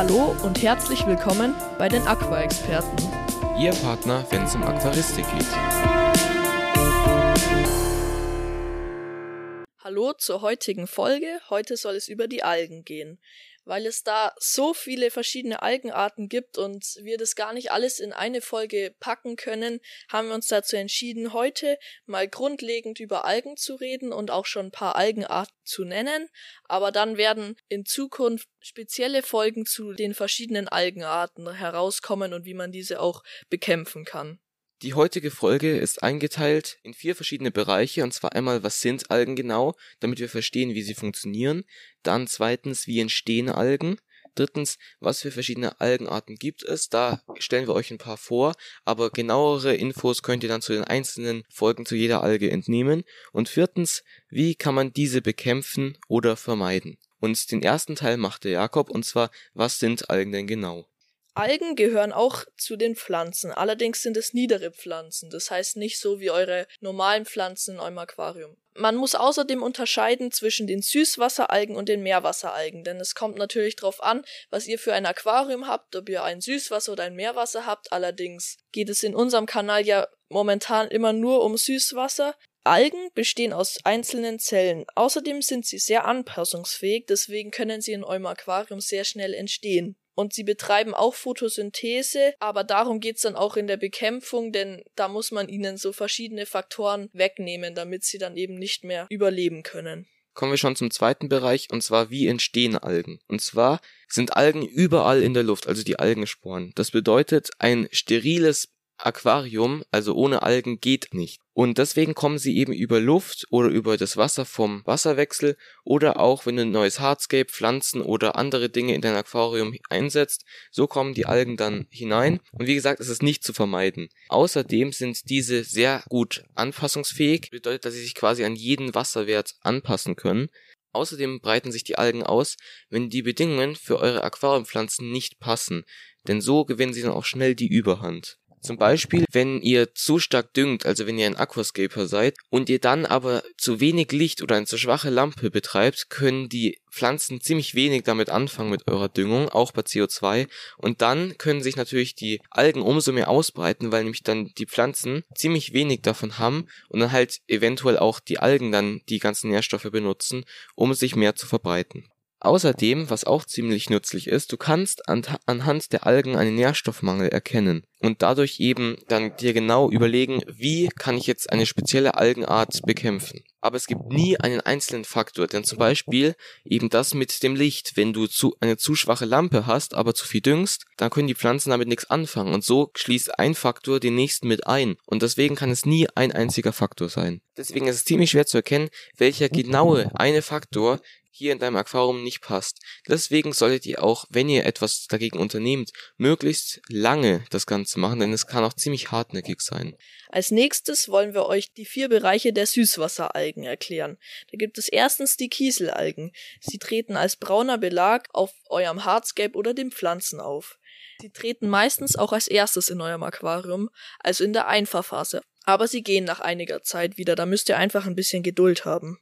Hallo und herzlich willkommen bei den Aqua-Experten. Ihr Partner, wenn es um Aquaristik geht. Hallo zur heutigen Folge. Heute soll es über die Algen gehen weil es da so viele verschiedene Algenarten gibt und wir das gar nicht alles in eine Folge packen können, haben wir uns dazu entschieden, heute mal grundlegend über Algen zu reden und auch schon ein paar Algenarten zu nennen. Aber dann werden in Zukunft spezielle Folgen zu den verschiedenen Algenarten herauskommen und wie man diese auch bekämpfen kann. Die heutige Folge ist eingeteilt in vier verschiedene Bereiche, und zwar einmal, was sind Algen genau, damit wir verstehen, wie sie funktionieren, dann zweitens, wie entstehen Algen, drittens, was für verschiedene Algenarten gibt es, da stellen wir euch ein paar vor, aber genauere Infos könnt ihr dann zu den einzelnen Folgen zu jeder Alge entnehmen, und viertens, wie kann man diese bekämpfen oder vermeiden. Und den ersten Teil macht der Jakob, und zwar, was sind Algen denn genau? Algen gehören auch zu den Pflanzen, allerdings sind es niedere Pflanzen, das heißt nicht so wie eure normalen Pflanzen in eurem Aquarium. Man muss außerdem unterscheiden zwischen den Süßwasseralgen und den Meerwasseralgen, denn es kommt natürlich darauf an, was ihr für ein Aquarium habt, ob ihr ein Süßwasser oder ein Meerwasser habt. Allerdings geht es in unserem Kanal ja momentan immer nur um Süßwasser. Algen bestehen aus einzelnen Zellen. Außerdem sind sie sehr anpassungsfähig, deswegen können sie in eurem Aquarium sehr schnell entstehen und sie betreiben auch Photosynthese, aber darum geht's dann auch in der Bekämpfung, denn da muss man ihnen so verschiedene Faktoren wegnehmen, damit sie dann eben nicht mehr überleben können. Kommen wir schon zum zweiten Bereich, und zwar wie entstehen Algen. Und zwar sind Algen überall in der Luft, also die Algensporen. Das bedeutet, ein steriles Aquarium, also ohne Algen, geht nicht. Und deswegen kommen sie eben über Luft oder über das Wasser vom Wasserwechsel oder auch wenn du ein neues Hardscape, Pflanzen oder andere Dinge in dein Aquarium einsetzt, so kommen die Algen dann hinein. Und wie gesagt, es ist nicht zu vermeiden. Außerdem sind diese sehr gut anpassungsfähig, bedeutet, dass sie sich quasi an jeden Wasserwert anpassen können. Außerdem breiten sich die Algen aus, wenn die Bedingungen für eure Aquariumpflanzen nicht passen, denn so gewinnen sie dann auch schnell die Überhand. Zum Beispiel, wenn ihr zu stark düngt, also wenn ihr ein Aquascaper seid und ihr dann aber zu wenig Licht oder eine zu schwache Lampe betreibt, können die Pflanzen ziemlich wenig damit anfangen mit eurer Düngung, auch bei CO2. Und dann können sich natürlich die Algen umso mehr ausbreiten, weil nämlich dann die Pflanzen ziemlich wenig davon haben und dann halt eventuell auch die Algen dann die ganzen Nährstoffe benutzen, um sich mehr zu verbreiten. Außerdem, was auch ziemlich nützlich ist, du kannst anhand der Algen einen Nährstoffmangel erkennen und dadurch eben dann dir genau überlegen, wie kann ich jetzt eine spezielle Algenart bekämpfen. Aber es gibt nie einen einzelnen Faktor, denn zum Beispiel eben das mit dem Licht. Wenn du zu, eine zu schwache Lampe hast, aber zu viel düngst, dann können die Pflanzen damit nichts anfangen und so schließt ein Faktor den nächsten mit ein und deswegen kann es nie ein einziger Faktor sein. Deswegen ist es ziemlich schwer zu erkennen, welcher genaue eine Faktor hier in deinem Aquarium nicht passt. Deswegen solltet ihr auch, wenn ihr etwas dagegen unternehmt, möglichst lange das Ganze machen, denn es kann auch ziemlich hartnäckig sein. Als nächstes wollen wir euch die vier Bereiche der Süßwasseralgen erklären. Da gibt es erstens die Kieselalgen. Sie treten als brauner Belag auf eurem Hardscape oder den Pflanzen auf. Sie treten meistens auch als erstes in eurem Aquarium, also in der Einfahrphase. Aber sie gehen nach einiger Zeit wieder, da müsst ihr einfach ein bisschen Geduld haben.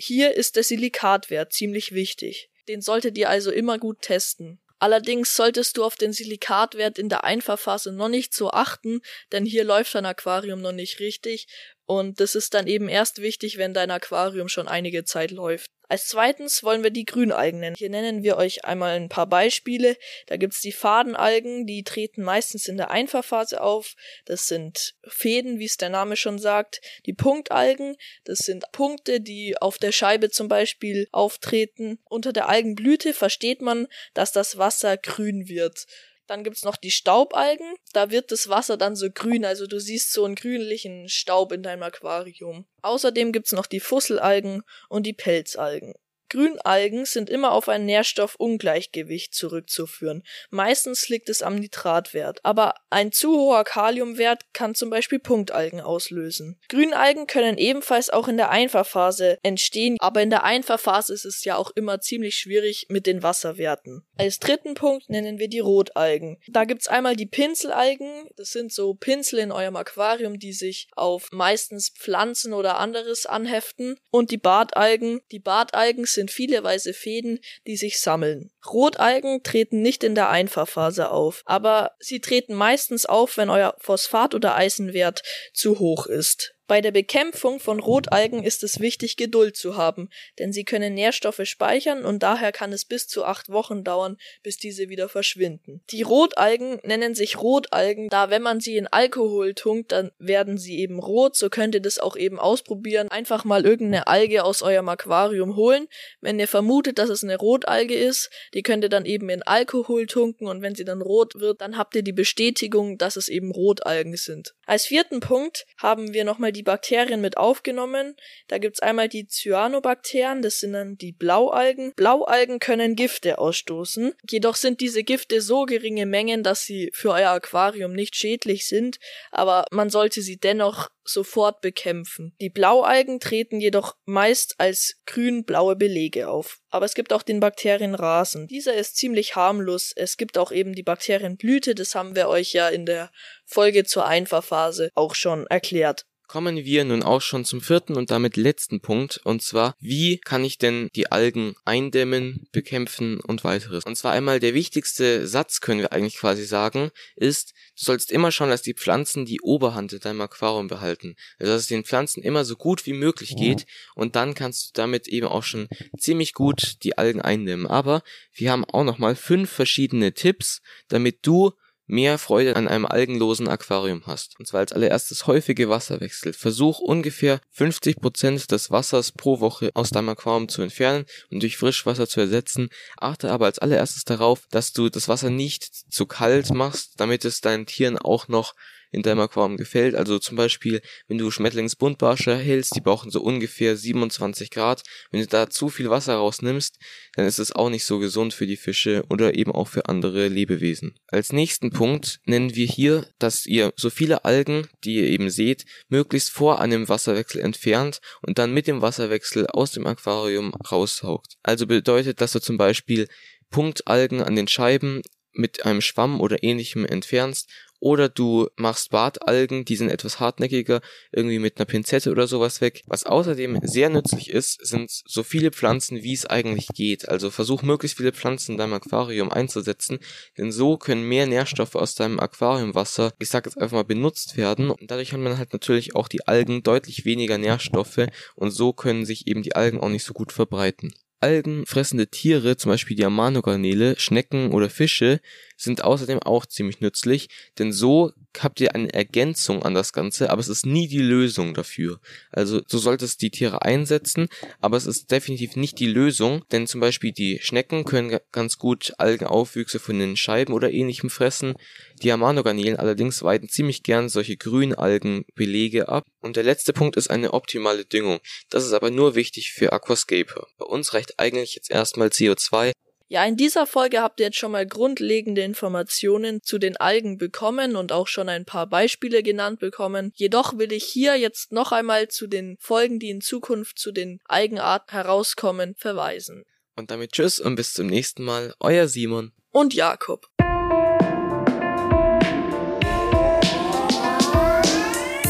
Hier ist der Silikatwert ziemlich wichtig. Den solltet ihr also immer gut testen. Allerdings solltest du auf den Silikatwert in der Einfahrphase noch nicht so achten, denn hier läuft dein Aquarium noch nicht richtig und das ist dann eben erst wichtig, wenn dein Aquarium schon einige Zeit läuft. Als zweitens wollen wir die Grünalgen nennen. Hier nennen wir euch einmal ein paar Beispiele. Da gibt's die Fadenalgen, die treten meistens in der Einfahrphase auf. Das sind Fäden, wie es der Name schon sagt. Die Punktalgen, das sind Punkte, die auf der Scheibe zum Beispiel auftreten. Unter der Algenblüte versteht man, dass das Wasser grün wird. Dann gibt's noch die Staubalgen. Da wird das Wasser dann so grün, also du siehst so einen grünlichen Staub in deinem Aquarium. Außerdem gibt's noch die Fusselalgen und die Pelzalgen. Grünalgen sind immer auf ein Nährstoffungleichgewicht zurückzuführen. Meistens liegt es am Nitratwert, aber ein zu hoher Kaliumwert kann zum Beispiel Punktalgen auslösen. Grünalgen können ebenfalls auch in der Einfahrphase entstehen, aber in der Einfahrphase ist es ja auch immer ziemlich schwierig mit den Wasserwerten. Als dritten Punkt nennen wir die Rotalgen. Da gibt's einmal die Pinselalgen, das sind so Pinsel in eurem Aquarium, die sich auf meistens Pflanzen oder anderes anheften, und die Bartalgen. Die Bartalgen sind sind viele weiße Fäden, die sich sammeln. Rotalgen treten nicht in der Einfahrphase auf, aber sie treten meistens auf, wenn euer Phosphat- oder Eisenwert zu hoch ist. Bei der Bekämpfung von Rotalgen ist es wichtig, Geduld zu haben, denn sie können Nährstoffe speichern und daher kann es bis zu acht Wochen dauern, bis diese wieder verschwinden. Die Rotalgen nennen sich Rotalgen, da wenn man sie in Alkohol tunkt, dann werden sie eben rot, so könnt ihr das auch eben ausprobieren. Einfach mal irgendeine Alge aus eurem Aquarium holen. Wenn ihr vermutet, dass es eine Rotalge ist, die könnt ihr dann eben in Alkohol tunken und wenn sie dann rot wird, dann habt ihr die Bestätigung, dass es eben Rotalgen sind. Als vierten Punkt haben wir nochmal die Bakterien mit aufgenommen. Da gibt's einmal die Cyanobakterien, das sind dann die Blaualgen. Blaualgen können Gifte ausstoßen, jedoch sind diese Gifte so geringe Mengen, dass sie für euer Aquarium nicht schädlich sind, aber man sollte sie dennoch sofort bekämpfen. Die Blaualgen treten jedoch meist als grün-blaue Belege auf. Aber es gibt auch den Bakterienrasen. Dieser ist ziemlich harmlos. Es gibt auch eben die Bakterienblüte, das haben wir euch ja in der Folge zur Einfahrphase auch schon erklärt. Kommen wir nun auch schon zum vierten und damit letzten Punkt, und zwar, wie kann ich denn die Algen eindämmen, bekämpfen und weiteres. Und zwar einmal der wichtigste Satz, können wir eigentlich quasi sagen, ist, du sollst immer schauen, dass die Pflanzen die Oberhand in deinem Aquarium behalten. Also dass es den Pflanzen immer so gut wie möglich geht und dann kannst du damit eben auch schon ziemlich gut die Algen eindämmen. Aber wir haben auch nochmal fünf verschiedene Tipps, damit du mehr Freude an einem algenlosen Aquarium hast. Und zwar als allererstes häufige Wasserwechsel. Versuch ungefähr 50 Prozent des Wassers pro Woche aus deinem Aquarium zu entfernen und durch Frischwasser zu ersetzen. Achte aber als allererstes darauf, dass du das Wasser nicht zu kalt machst, damit es deinen Tieren auch noch in deinem Aquarium gefällt. Also zum Beispiel, wenn du Schmetterlingsbuntbarsche hältst, die brauchen so ungefähr 27 Grad. Wenn du da zu viel Wasser rausnimmst, dann ist es auch nicht so gesund für die Fische oder eben auch für andere Lebewesen. Als nächsten Punkt nennen wir hier, dass ihr so viele Algen, die ihr eben seht, möglichst vor einem Wasserwechsel entfernt und dann mit dem Wasserwechsel aus dem Aquarium raussaugt. Also bedeutet, dass du zum Beispiel Punktalgen an den Scheiben mit einem Schwamm oder ähnlichem entfernst oder du machst Bartalgen, die sind etwas hartnäckiger, irgendwie mit einer Pinzette oder sowas weg. Was außerdem sehr nützlich ist, sind so viele Pflanzen, wie es eigentlich geht. Also versuch möglichst viele Pflanzen in deinem Aquarium einzusetzen, denn so können mehr Nährstoffe aus deinem Aquariumwasser, ich sag jetzt einfach mal, benutzt werden. Und dadurch haben man halt natürlich auch die Algen deutlich weniger Nährstoffe und so können sich eben die Algen auch nicht so gut verbreiten. Algenfressende Tiere, zum Beispiel die Amanogarnele, Schnecken oder Fische, sind außerdem auch ziemlich nützlich, denn so habt ihr eine Ergänzung an das Ganze, aber es ist nie die Lösung dafür. Also du solltest die Tiere einsetzen, aber es ist definitiv nicht die Lösung, denn zum Beispiel die Schnecken können ganz gut Algenaufwüchse von den Scheiben oder ähnlichem fressen. Die Amanogarnelen allerdings weiden ziemlich gern solche Grünalgenbelege ab. Und der letzte Punkt ist eine optimale Düngung. Das ist aber nur wichtig für Aquascaper. Bei uns reicht eigentlich jetzt erstmal CO2 ja, in dieser Folge habt ihr jetzt schon mal grundlegende Informationen zu den Algen bekommen und auch schon ein paar Beispiele genannt bekommen. Jedoch will ich hier jetzt noch einmal zu den Folgen, die in Zukunft zu den Algenarten herauskommen, verweisen. Und damit tschüss und bis zum nächsten Mal, euer Simon und Jakob.